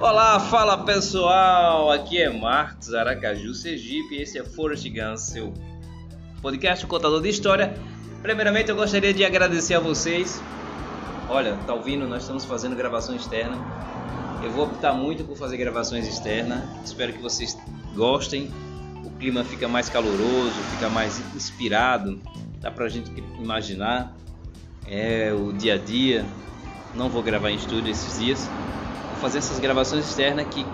Olá, fala pessoal! Aqui é Marcos Aracaju Sergipe e esse é Forest Gun, seu podcast contador de história. Primeiramente, eu gostaria de agradecer a vocês. Olha, tá ouvindo? Nós estamos fazendo gravação externa. Eu vou optar muito por fazer gravações externas. Espero que vocês gostem. O clima fica mais caloroso, fica mais inspirado. Dá pra gente imaginar. É o dia a dia. Não vou gravar em estúdio esses dias fazer essas gravações externas que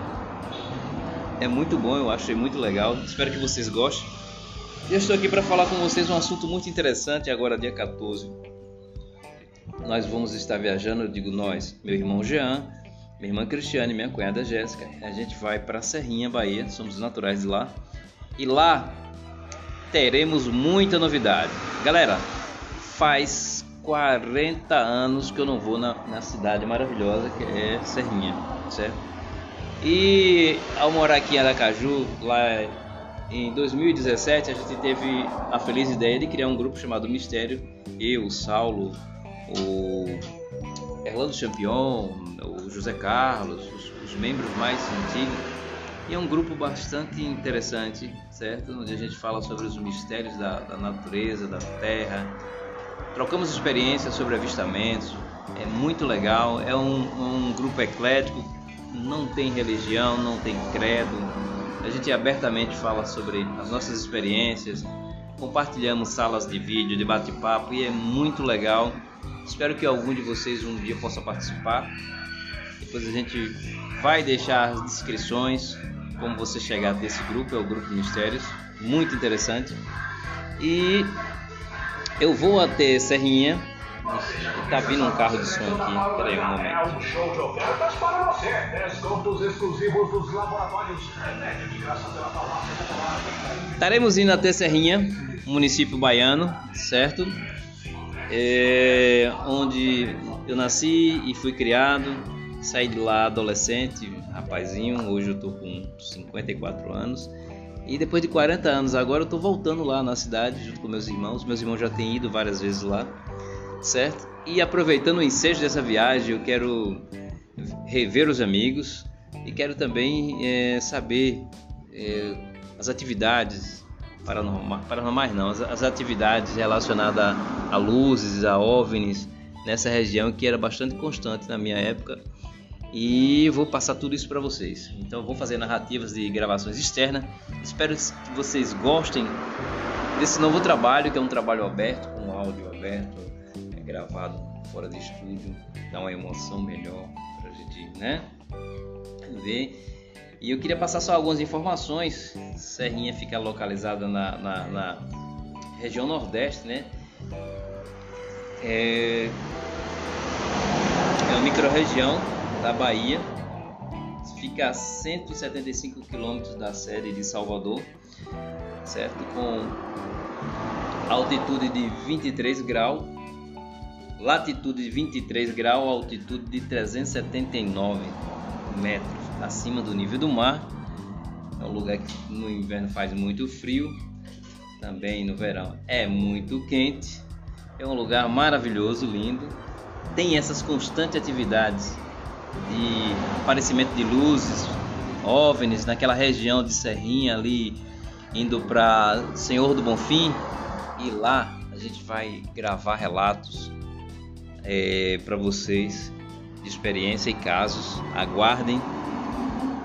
é muito bom, eu achei muito legal. Espero que vocês gostem. Eu estou aqui para falar com vocês um assunto muito interessante agora dia 14. Nós vamos estar viajando, eu digo nós, meu irmão Jean, minha irmã Cristiane, minha cunhada Jéssica. A gente vai para Serrinha, Bahia, somos naturais de lá. E lá teremos muita novidade. Galera, faz 40 anos que eu não vou na, na cidade maravilhosa que é Serrinha, certo? E ao morar aqui em Aracaju, lá em 2017, a gente teve a feliz ideia de criar um grupo chamado Mistério. Eu, o Saulo, o Erlando Champion, o José Carlos, os, os membros mais antigos. E é um grupo bastante interessante, certo? Onde a gente fala sobre os mistérios da, da natureza, da terra, Trocamos experiências sobre avistamentos, é muito legal. É um, um grupo eclético, não tem religião, não tem credo. A gente abertamente fala sobre as nossas experiências, compartilhamos salas de vídeo, de bate-papo e é muito legal. Espero que algum de vocês um dia possa participar. Depois a gente vai deixar as descrições como você chegar desse grupo, é o grupo Mistérios, muito interessante. E eu vou até Serrinha. Tá vindo um carro de som aqui. Peraí um momento. É um show de ofertas para você. Descontos exclusivos dos laboratórios. de graça pela Estaremos indo até Serrinha, município baiano, certo? É, onde eu nasci e fui criado. Saí de lá adolescente, rapazinho. Hoje eu tô com 54 anos. E depois de 40 anos agora eu tô voltando lá na cidade junto com meus irmãos. Meus irmãos já têm ido várias vezes lá, certo? E aproveitando o ensejo dessa viagem, eu quero rever os amigos e quero também é, saber é, as atividades paranormais, paranormais não, as, as atividades relacionadas a, a luzes, a OVNIs nessa região que era bastante constante na minha época e vou passar tudo isso para vocês. Então vou fazer narrativas de gravações externas. Espero que vocês gostem desse novo trabalho, que é um trabalho aberto, com áudio aberto, é gravado fora de estúdio, dá uma emoção melhor para a gente, né? Ver. E eu queria passar só algumas informações. Serrinha fica localizada na, na, na região nordeste, né? É, é uma micro-região da Bahia, fica a 175 quilômetros da sede de Salvador, certo? Com altitude de 23 graus, latitude de 23 graus, altitude de 379 metros acima do nível do mar. É um lugar que no inverno faz muito frio, também no verão é muito quente. É um lugar maravilhoso, lindo. Tem essas constantes atividades de aparecimento de luzes, OVNIs naquela região de Serrinha ali, indo para Senhor do Bonfim. E lá a gente vai gravar relatos é, para vocês de experiência e casos. Aguardem,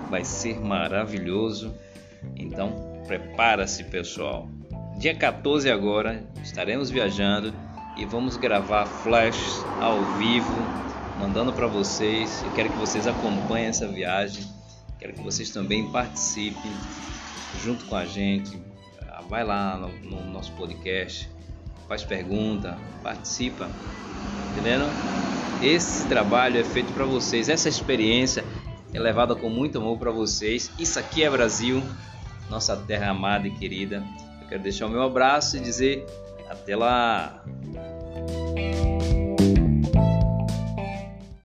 vai ser maravilhoso. Então prepara-se pessoal. Dia 14 agora estaremos viajando e vamos gravar flashes ao vivo mandando para vocês. Eu quero que vocês acompanhem essa viagem. Quero que vocês também participem junto com a gente. Ah, vai lá no, no nosso podcast, faz pergunta, participa. Entendendo? Esse trabalho é feito para vocês. Essa experiência é levada com muito amor para vocês. Isso aqui é Brasil, nossa terra amada e querida. Eu quero deixar o meu abraço e dizer até lá.